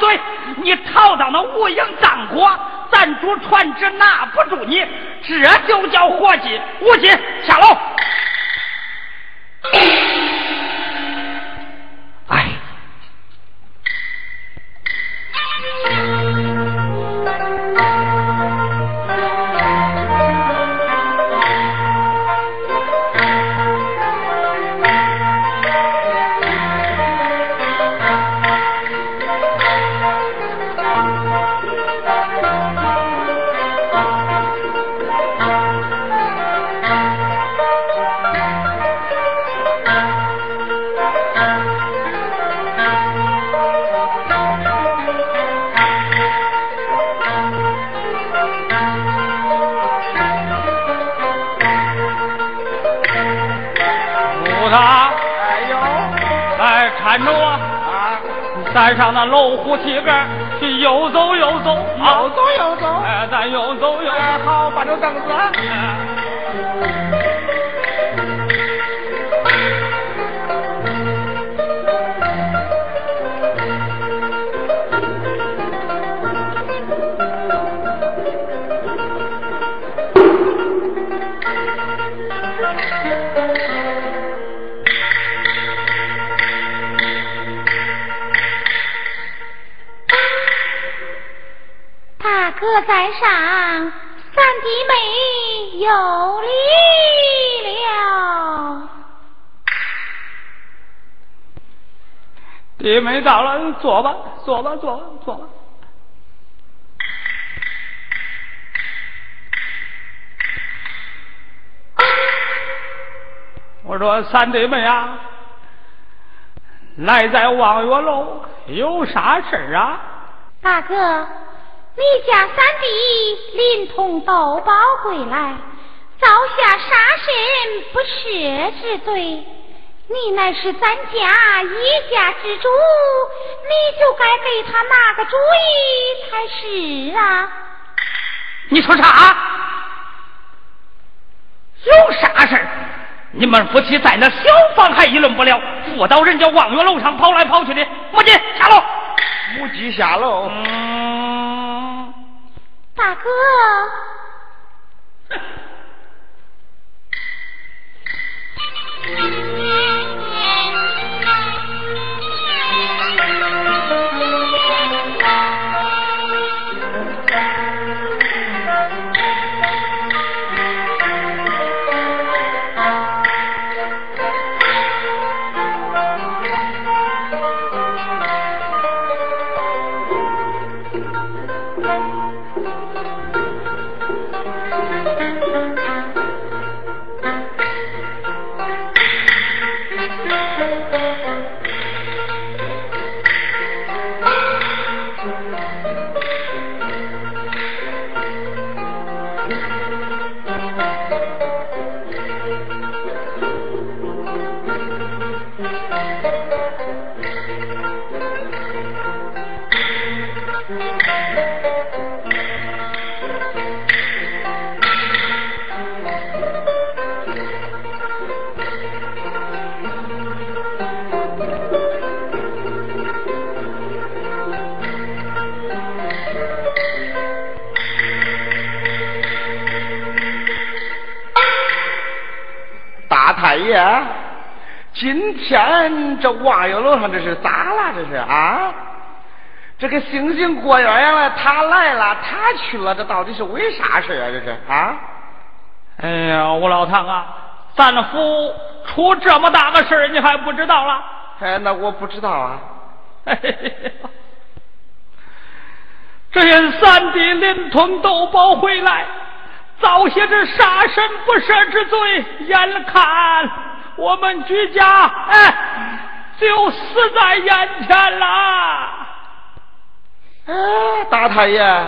对！你逃到那无影藏国，咱主船只拿不住你，这就叫伙计无忌下楼。哥在上，三弟妹有礼了。弟妹到了，坐吧，坐吧，坐吧，坐吧。我说三弟妹啊，来在望月楼有啥事啊？大哥。你家三弟临潼斗宝归来，造下杀身不赦之罪，你乃是咱家一家之主，你就该给他拿个主意才是啊！你说啥？有啥事儿你们夫妻在那小房还议论不了，我到人家望月楼上跑来跑去的，母鸡下楼，母鸡下楼。大哥。Thank you. 爷，今天这望月楼上这是咋了？这是啊？这个星星过鸳鸯了，他来了，他去了，这到底是为啥事啊？这是啊？哎呀，吴老唐啊，咱府出这么大个事你还不知道了？哎，那我不知道啊。这人三弟临潼斗宝回来。造些这杀身不赦之罪，眼看我们居家哎就死在眼前了。哎，大太爷，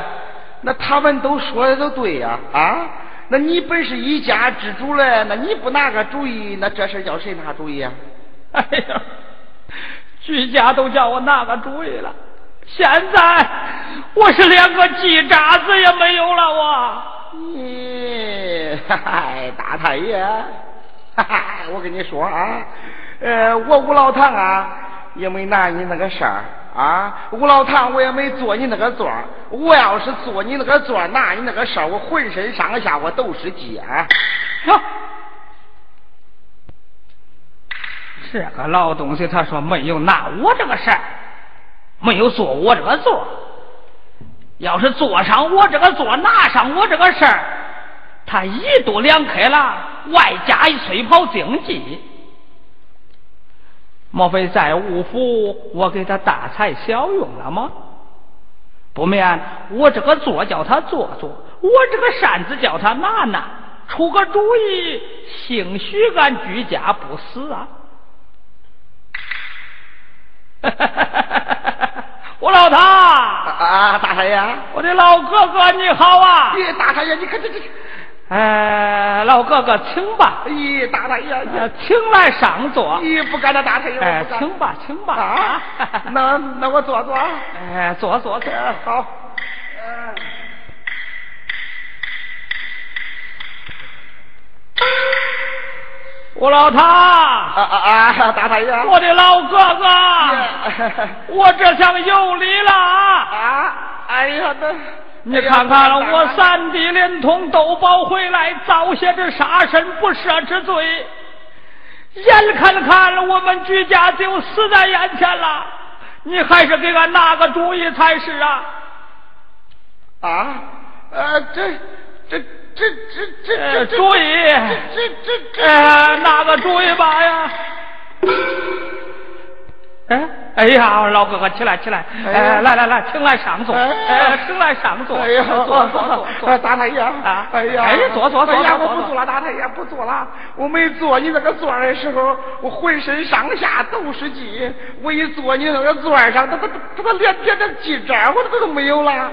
那他们都说的都对呀啊！那你本是一家之主嘞，那你不拿个主意，那这事叫谁拿主意啊？哎呀，居家都叫我拿个主意了，现在我是连个鸡渣子也没有了，我。咦，嗨，大太爷，哈哈，我跟你说啊，呃，我吴老唐啊，也没拿你那个事儿，啊，吴老唐，我也没坐你那个座儿。我要是坐你那个座儿，拿你那个事儿，我浑身上下我都是劲。哟，这个老东西，他说没有拿我这个事儿，没有坐我这个座。要是坐上我这个座，拿上我这个事儿，他一度两开了，外加一催跑经济。莫非在五府我给他大材小用了吗？不免我这个座叫他坐坐，我这个扇子叫他拿拿，出个主意，兴许俺居家不死啊！哈哈哈哈哈我老唐啊，大少爷，我的老哥哥你好啊！咦，大少爷，你看这这。哎，老哥哥，请吧。咦，大少爷，请来上座。咦，不敢了，大少爷。哎，请吧，请吧。啊，那那我坐坐。哎，坐坐坐。好。我老唐。啊啊啊！大太爷。我的老哥哥。我这厢有礼了啊。啊！哎呀，那。你看看我三弟连同都保回来，遭些这杀身不赦之罪，眼看看我们居家就死在眼前了，你还是给俺拿个主意才是啊！啊，呃，这这这这这这主意，这这这，哎，拿个主意吧呀！哎。哎呀，老哥哥，起来起来！哎，来来来，请来上座，哎，请来上座。哎呀，坐坐坐，大太爷啊！哎呀，哎，坐坐坐。哎呀，我不坐了，大太爷不坐了。我没坐你那个座的时候，我浑身上下都是劲。我一坐你那个座上，他他他他连点点劲儿我都都没有了。啊！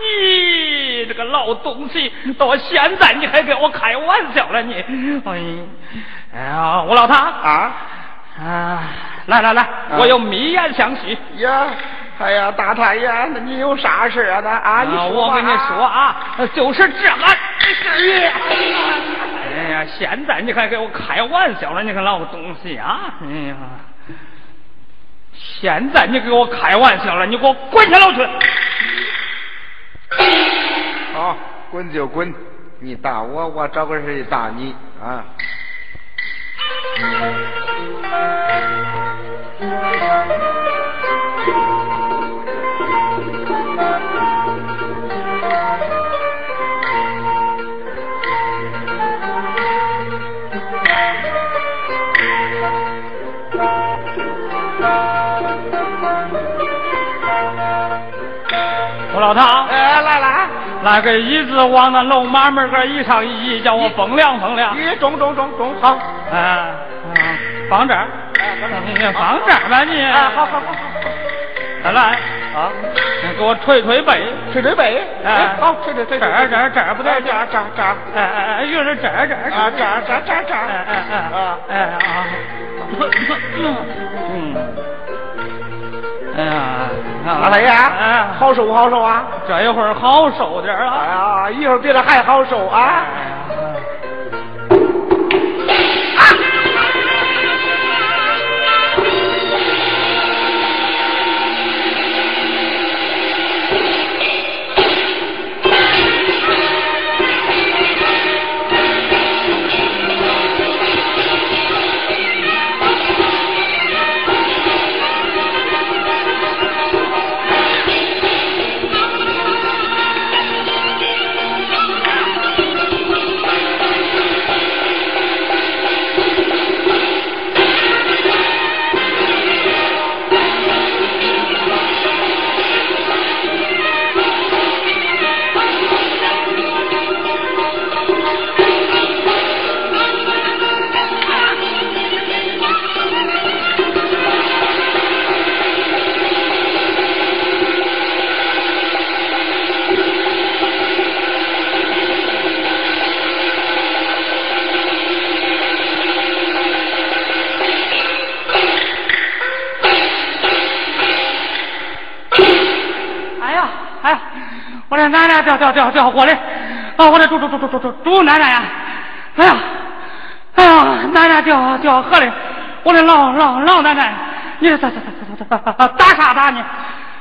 你这个老东西，到现在你还跟我开玩笑了你？哎，哎呀，我老唐啊啊！来来来，我有密言相许。呀，哎呀，大太爷，那你有啥事啊？那啊，你说我跟你说啊，就是这个事儿。哎呀，现在你还给我开玩笑了？你个老东西啊！哎呀，现在你给我开玩笑了？你给我滚下楼去！好，滚就滚，你打我，我找个人打你啊！我老唐，哎，来来，来个椅子往那楼马门个椅上一移，叫我风凉风凉。咦，中中中中，好，哎，放这儿，你放这儿吧你。啊，好好好好好。再来啊，你给我捶捶背，捶捶背。哎，好，捶捶捶。这儿这儿这儿不对，这儿这儿这儿。哎哎哎，又是这儿这儿。啊，这儿这儿这儿这儿。哎哎哎啊哎啊。嗯。哎呀，大太爷，哎，好受不好受啊？这一会儿好受点啊。哎呀，一会儿比这还好受啊。掉掉掉掉火里！啊，我的猪猪猪猪猪猪猪奶奶呀！哎呀，哎呀，奶奶掉掉河里！我的老老老奶奶，你这咋咋咋咋打啥打你？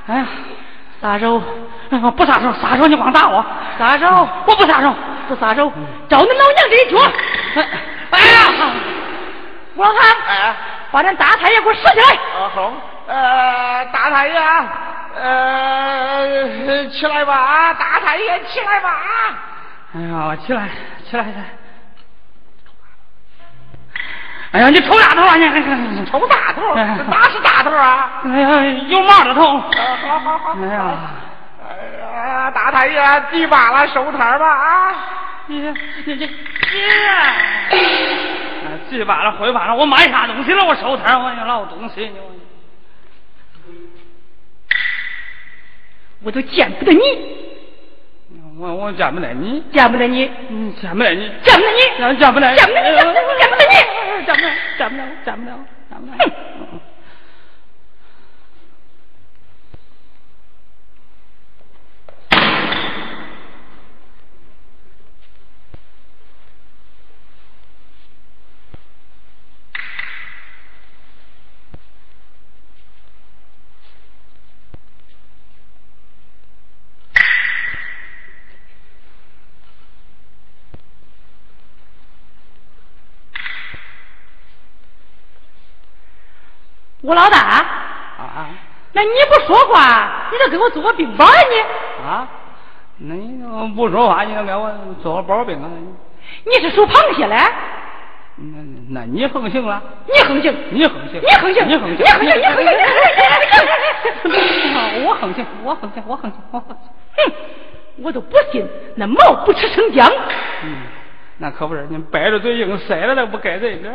哎呀，撒手！不撒手，撒手你光打我！撒手！我不撒手，不撒手，找你老娘这一脚！哎呀，吴老汉，哎，把咱大太爷给我拾起来！啊好，呃，大太爷，呃，起来吧，大太爷起来吧！哎呀，起来，起来，起来！哎呀，你抽大头啊！你抽大头，哪是大头啊？哎呀，有毛的头！好好好！哎呀，哎呀，大太爷，地罢了，收摊吧啊！你你你你！地罢了，回罢了，我买啥东西了？我收摊，我老东西你我都见不得你！我我见不得你，见不得你，嗯，见不得你，见不得你，见不得，见不得你，见不得你，见不得你，见不得，见不得，见不得，见不得。吴老大，啊，那你不说话，你就给我做个冰雹啊你？啊，那你不说话，你就给我做个包冰啊？你是属螃蟹嘞？那那你横行了？你横行，你横行，你横行，你横行，你横行，你横行，我横行，我横行，我横行，我横行。哼，我都不信那毛不吃生姜。嗯，那可不是，你掰着嘴硬塞了，那不该这点。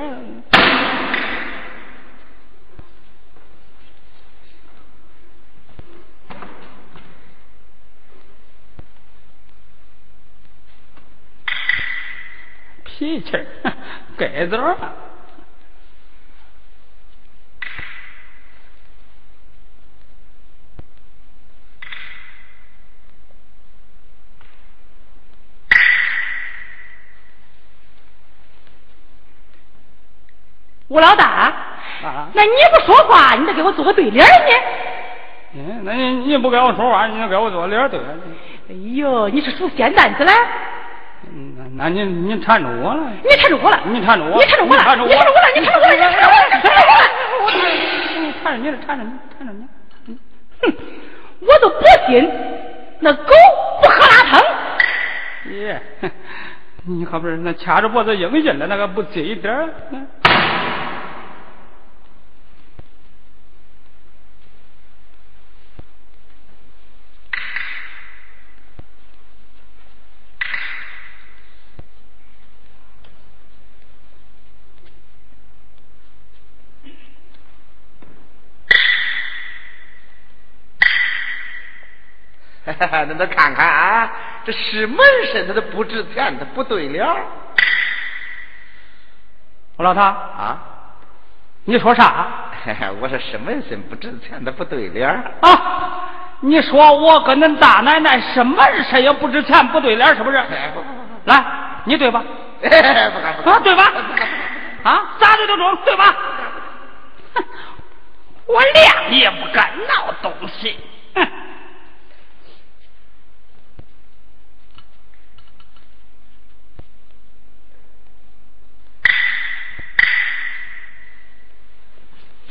脾气儿，该子儿。吴老大，啊，那你不说话，你得给我做个对联儿呢。嗯，那你你不跟我说话，你就给我做脸对。哎呦，你是属仙蛋子嘞？那那你你缠着我了。你缠着我了，你缠着我，你缠着我了，缠着我，你缠着我了，你缠着我了，你缠着我了，你缠着我了。缠着你了，缠着你，缠着你。哼，我都不信那狗不喝拉汤。耶，你可不是那掐着脖子硬劲的，那个不接一点。那都看看啊，这是门神，他都不值钱，他不对联儿我老唐，啊。你说啥？我说是门神不值钱，他不对脸啊！你说我跟恁大奶奶是门神也不值钱，不对联是不是？来，你对吧？不敢不敢啊，对吧？啊，咋对都中，对吧？我亮也不敢闹东西。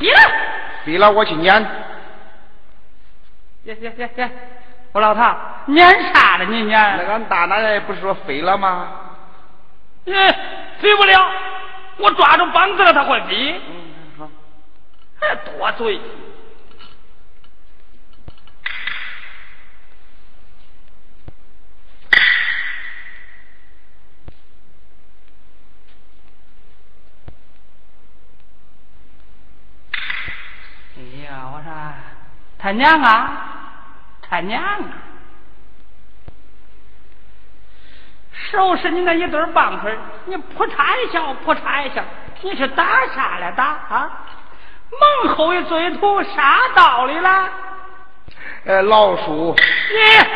哼。逼了，逼了我去撵。耶耶耶耶，我老头，撵啥了你撵？那俺大奶奶不是说飞了吗？耶，飞不了，我抓住膀子了，他会飞。嗯，好。还多嘴。哎呀，我说他娘啊，他娘啊！收拾你那一堆棒槌，你扑嚓一下，扑嚓一下，你是打啥来打啊？猛后一嘴土，啥道理了？呃，老鼠。你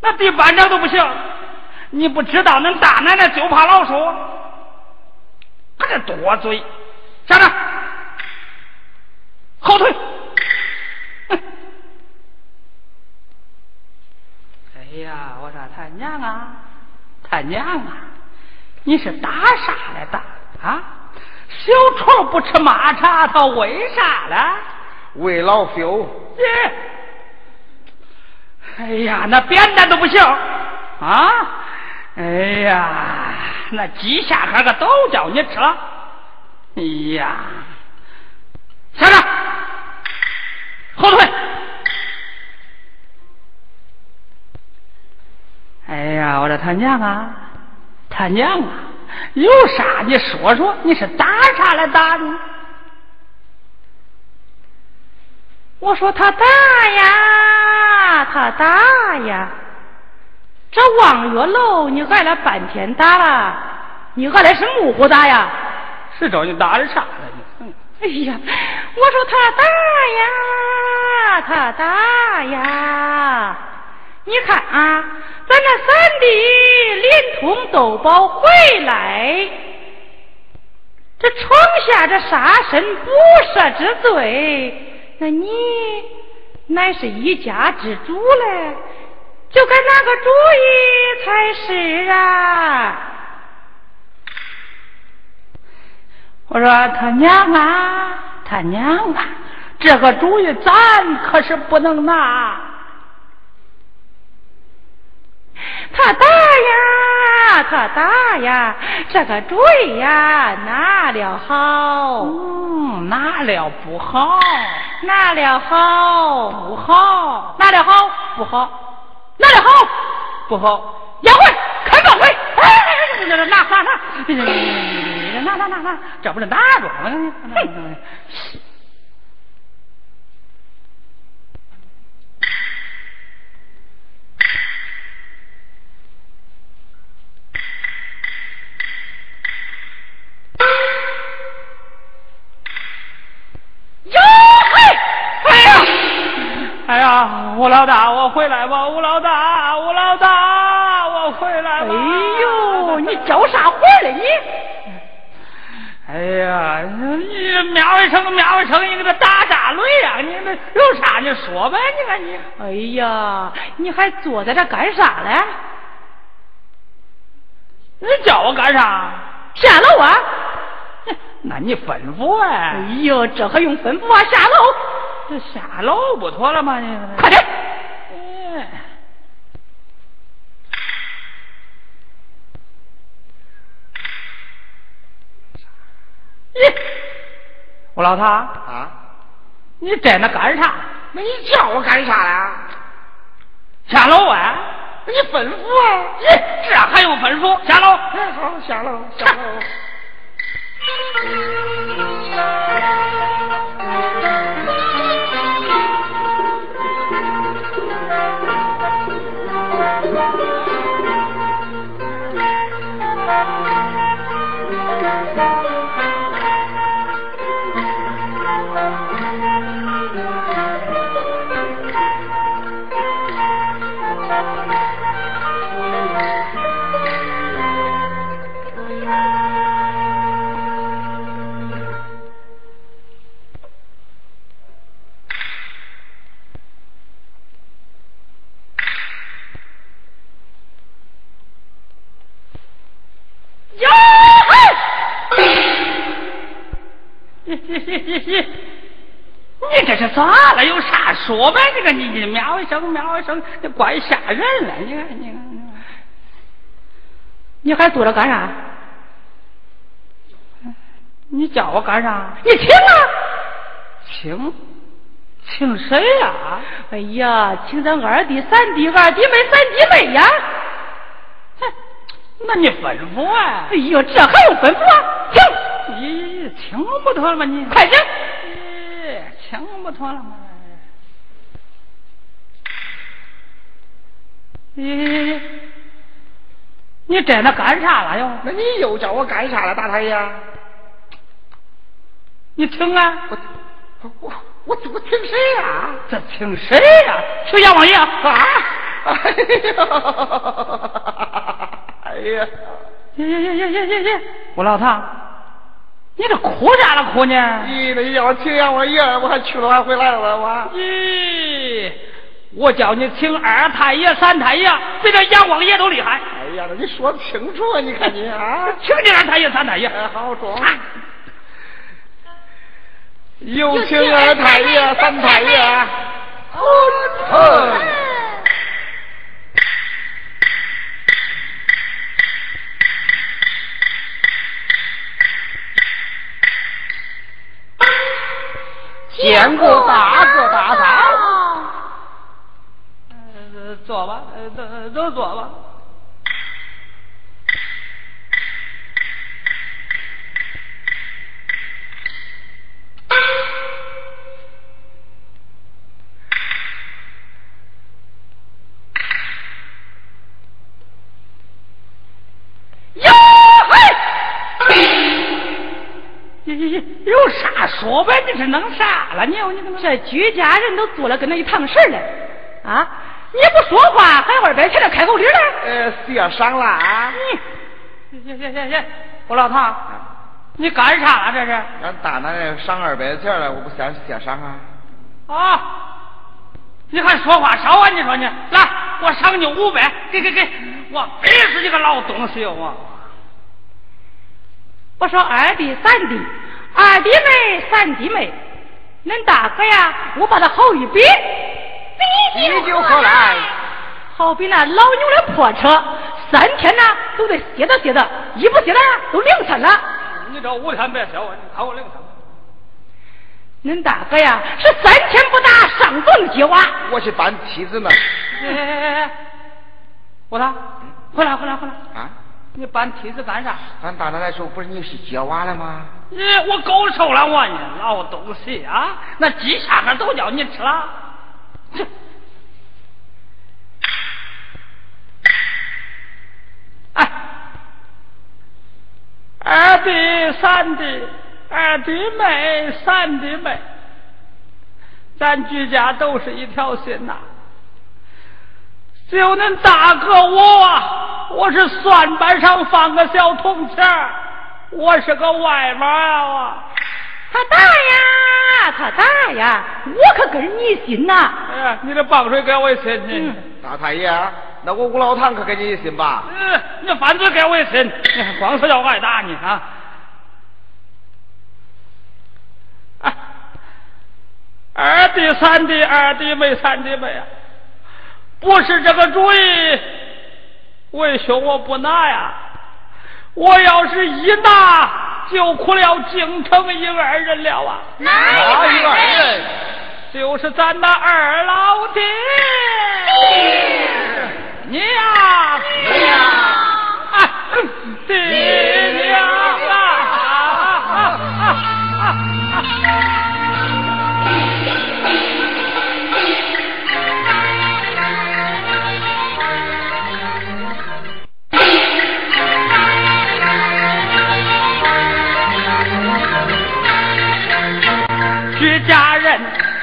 那第班长都不行，你不知道恁大奶奶就怕老鼠，还这多嘴，站着。后退。哎呀，我说他娘啊，他娘啊，你是打啥来打啊？小虫不吃马叉，他为啥嘞？为老朽。耶！哎呀，那扁担都不行啊！哎呀，那鸡下壳个都叫你吃了。哎呀，下来，后退。哎呀，我说他娘啊，他娘啊，有啥你说说，你是打啥来打的？我说他打呀，他打呀，这望月楼你挨了半天打了，你挨的是木虎打呀？是找你打的啥了？哎呀，我说他大呀，他大呀，你看啊，咱那三弟连通豆包回来，这闯下这杀身不赦之罪。那你乃是一家之主嘞，就该拿个主意才是啊！我说他娘啊，他娘啊，这个主意咱可是不能拿。他大呀，他大呀，这个主意呀，拿了好，嗯，拿了不好。拿了好不好，拿了好不好，拿了好不好，押回开放回，哎，拿拿拿拿，拿拿拿拿，这不是拿着吗？哼！哎呀，吴老大，我回来吧！吴老大，吴老大，我回来吧！哎呦，你叫啥活嘞你？哎呀，你喵一声喵一声，你给他打炸雷呀！你那有啥你说呗，你看你。哎呀，你还坐在这干啥嘞？你叫我干啥？下楼啊！那你吩咐哎！哎呦，这还用吩咐啊？下楼！这下楼不妥了吗？你快点！我老头啊，你在那干啥？那你叫我干啥呀？下楼啊！你吩咐啊！咦，这还用吩咐？下楼！哎，好，下楼，下楼。你这是咋了？有啥说呗？你个你你喵一声喵一声，你怪吓人了。你看你看，你看，你还坐着干啥？你叫我干啥？你请啊！请请谁呀？哎呀，请咱二弟、三弟、二弟妹、三弟妹呀！哼，那你吩咐啊！哎呦，这还用吩咐啊？请。咦，听不妥了吗？你快点！咦，请不妥了吗？咦，你在那干啥了哟？那你又叫我干啥了，大太爷？你听啊！我我我我听谁呀？这听谁呀？请阎王爷啊！哎呀！哎呀！耶耶耶耶耶耶耶！我老唐。你这哭啥了哭呢？咦，那要请杨我爷，我还去了还回来了我。咦，我叫你请二太爷、三太爷，比这阎王爷都厉害。哎呀，那你说的清楚啊！你看你啊，请你二太爷、三太爷。哎，好装。有请二太爷、三太爷。哦。见过大哥大嫂。呃，坐吧，呃，都都坐吧。弄啥了？你你这居家人都做了跟那一趟事了啊！你不说话，还二百钱的开口礼了？呃，谢赏了啊！你，行行行行，我老唐，你干啥了这是？俺大奶奶赏二百钱了，我不先谢赏啊！啊！你还说话少啊？你说你，来，我赏你五百，给给给，我逼死你个老东西我！我说二弟三弟。二弟妹、三弟妹，恁大哥呀，我把他好一比，比就好来，好比那老牛的破车，三天呢都得歇着歇着，一不歇着都凌晨了。你这五天别歇我，你看我凌晨。恁大哥呀，是三天不打上房揭瓦。我去搬梯子呢。哎哎哎，我来，回来回来回来。啊。你搬梯子干啥？俺大奶奶说不是你是接娃了吗？你我够受了我你老东西啊！那鸡下面都叫你吃了。这，哎，二弟三弟，二弟妹三弟妹，咱居家都是一条心呐。只有恁大哥我啊，我是算盘上放个小铜钱我是个外码啊！他大呀，他大呀，我可跟你一心呐！哎呀，你这棒槌给我一亲，嗯，大太爷，那我吴老堂可跟你一心吧？嗯，你反嘴给我一亲，你还光说要挨打呢啊！啊，二弟三弟，二弟妹三弟妹啊！不是这个主意，为兄我不拿呀！我要是一拿，就苦了京城一二人了啊！哪一二人？就是咱那二老爹！娘，娘，爹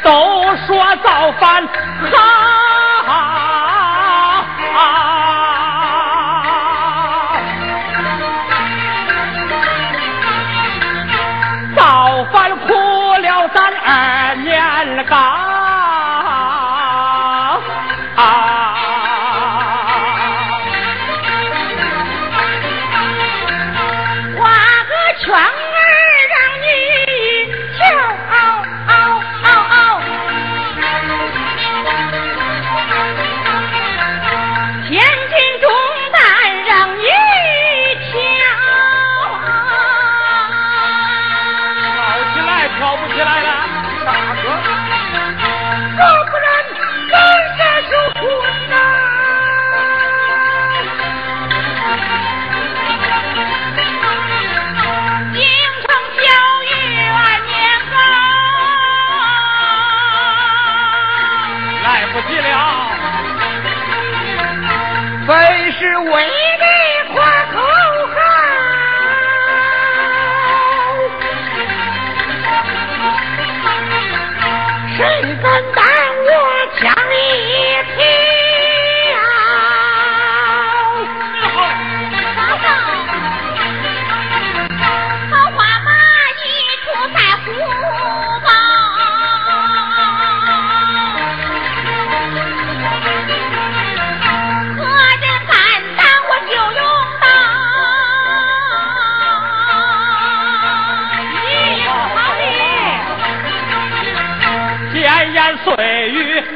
都说造反好，造反苦了咱二年高。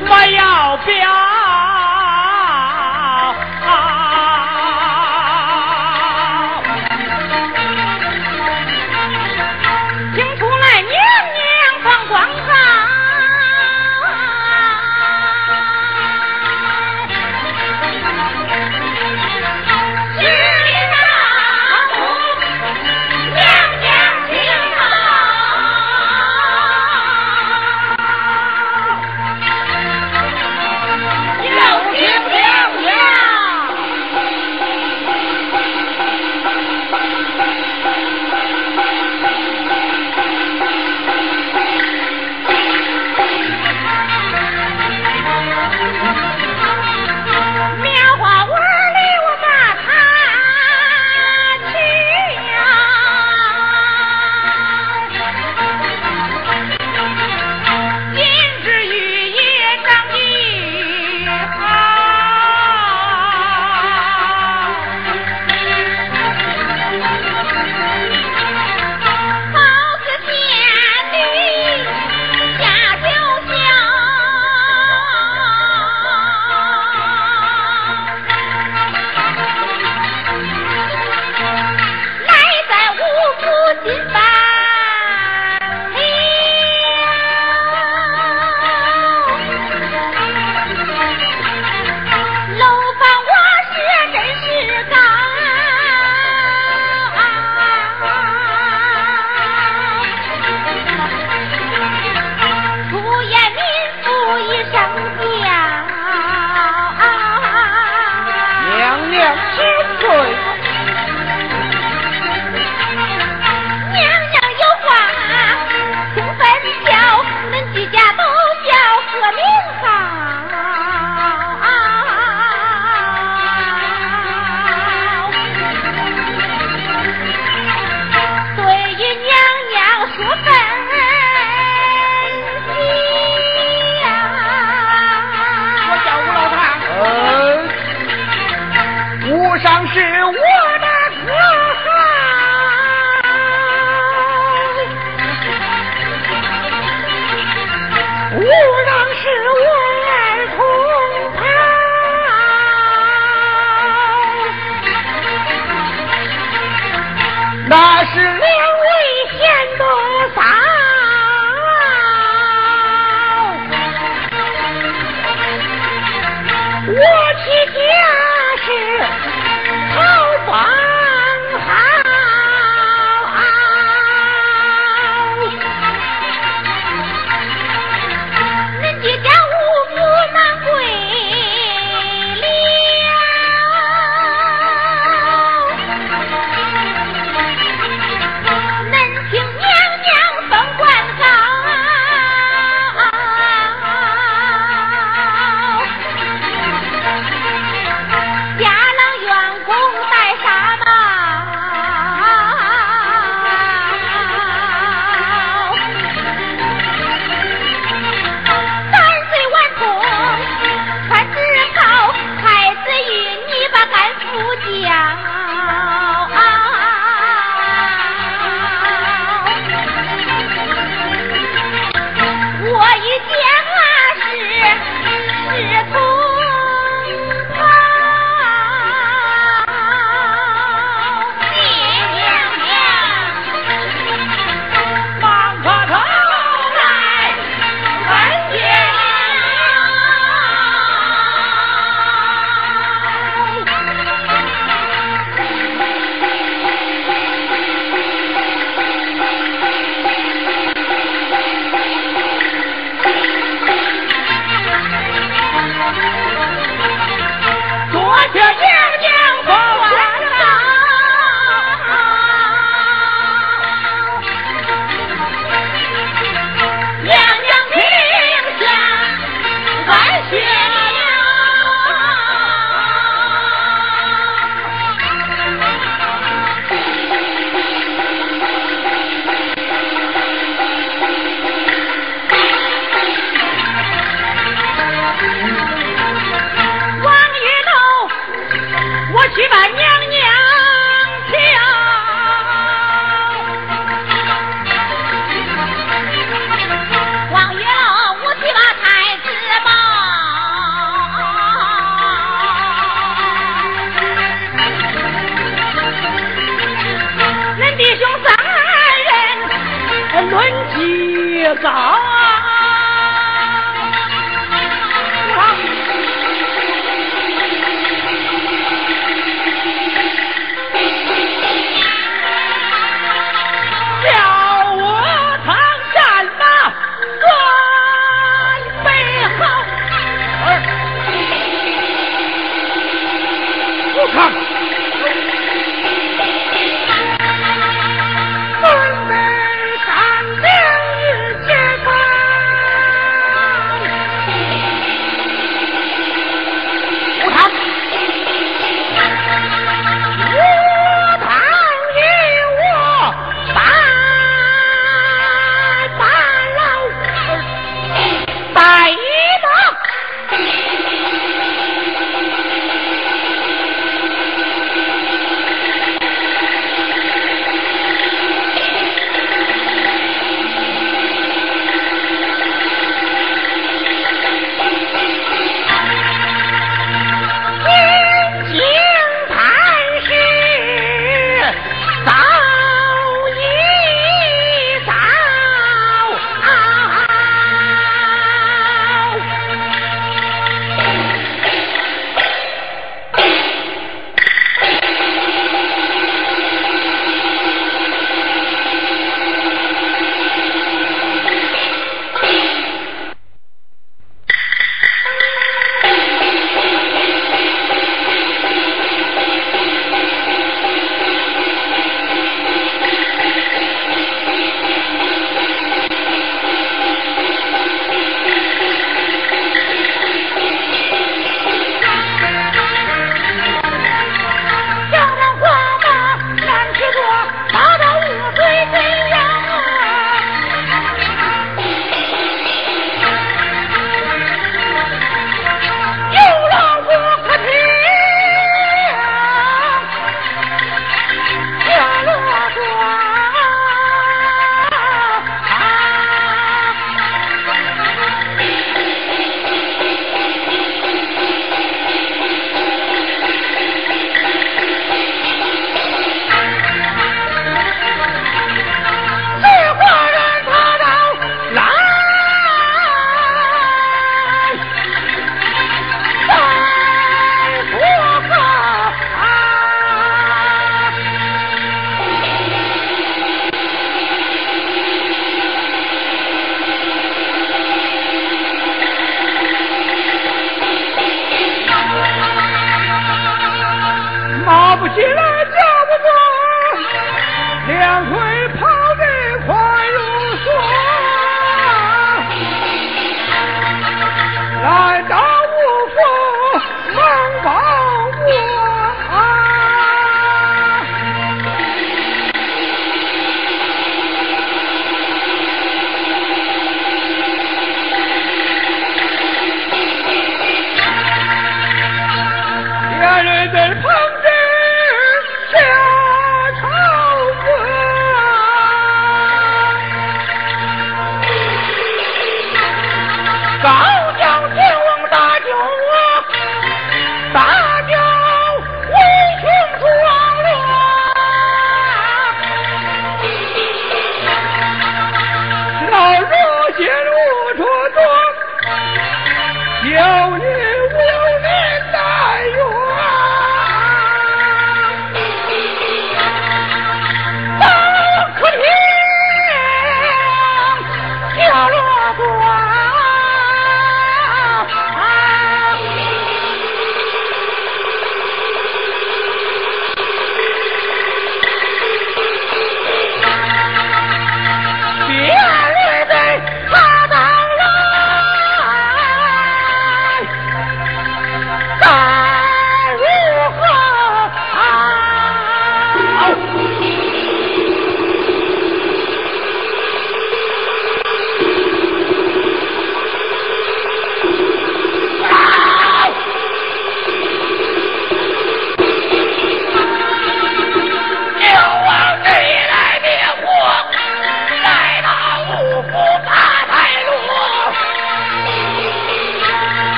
我要表。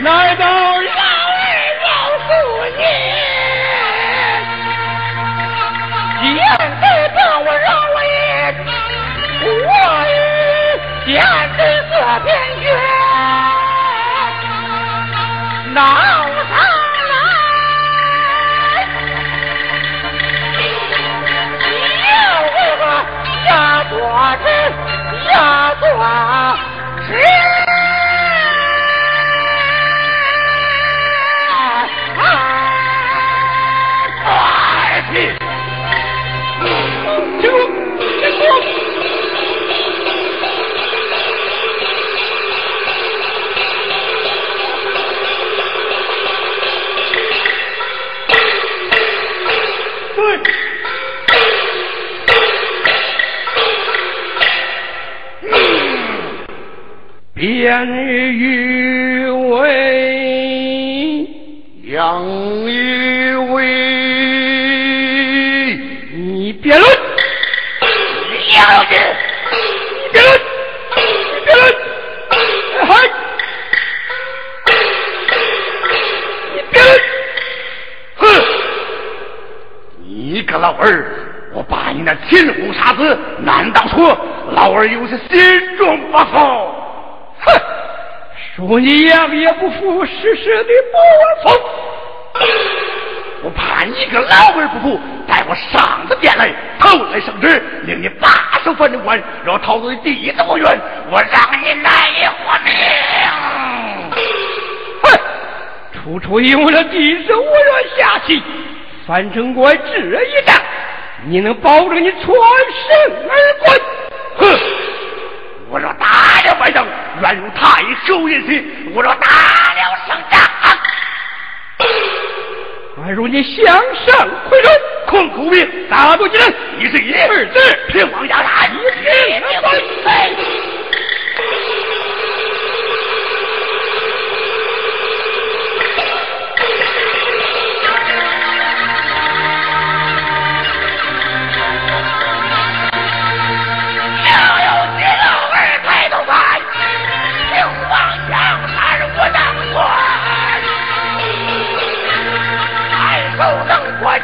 来到老儿老叔你，一言不我老爷，我与天子做天决，闹能来？你要这个压锅子，压锅子。便于为杨玉为，你别论，杨的，你别论，你别论，嗨，你别论，哼，你个老儿，我把你那亲红傻子，难道说老儿有些心中不服？哼，说你样也不服，事事的不服。我怕你个老儿不服，带我上这殿来，头来圣旨，令你把守反正官，若逃走的弟子不冤，我让你难以活命。哼，处处因为了弟子无缘下棋，樊城关这一战，你能保证你全身而归？哼！我若打了败仗，愿如太守人心；我若打了胜仗，宛如你向上挥刃，空苦兵大多几人，一是一，二是平王家大，一是平王山。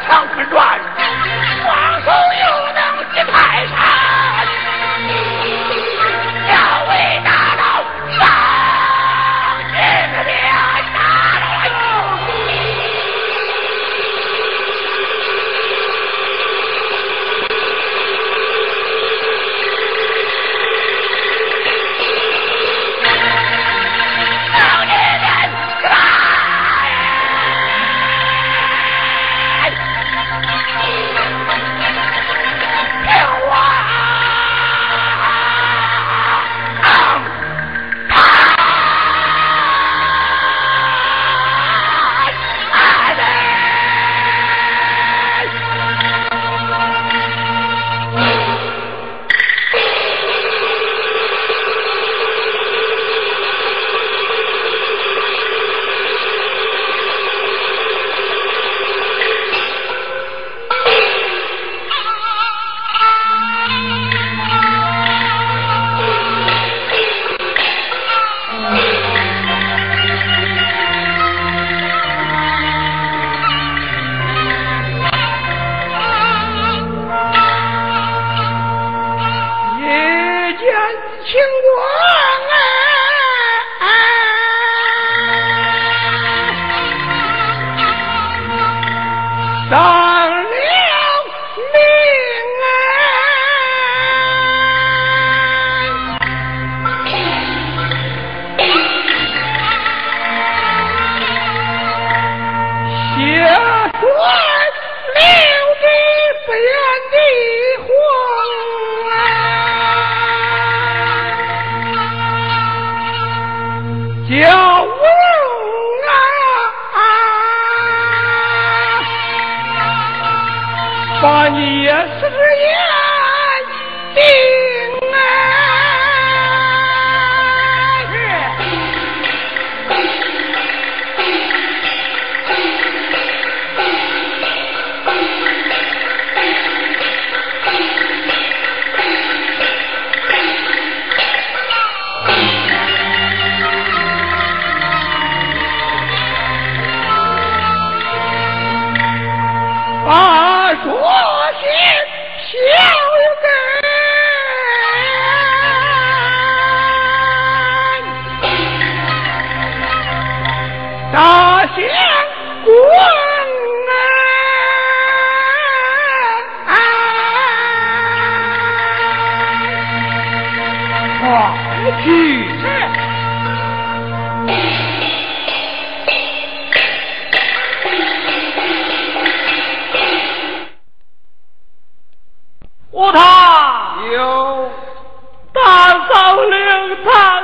长春转，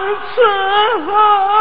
令堂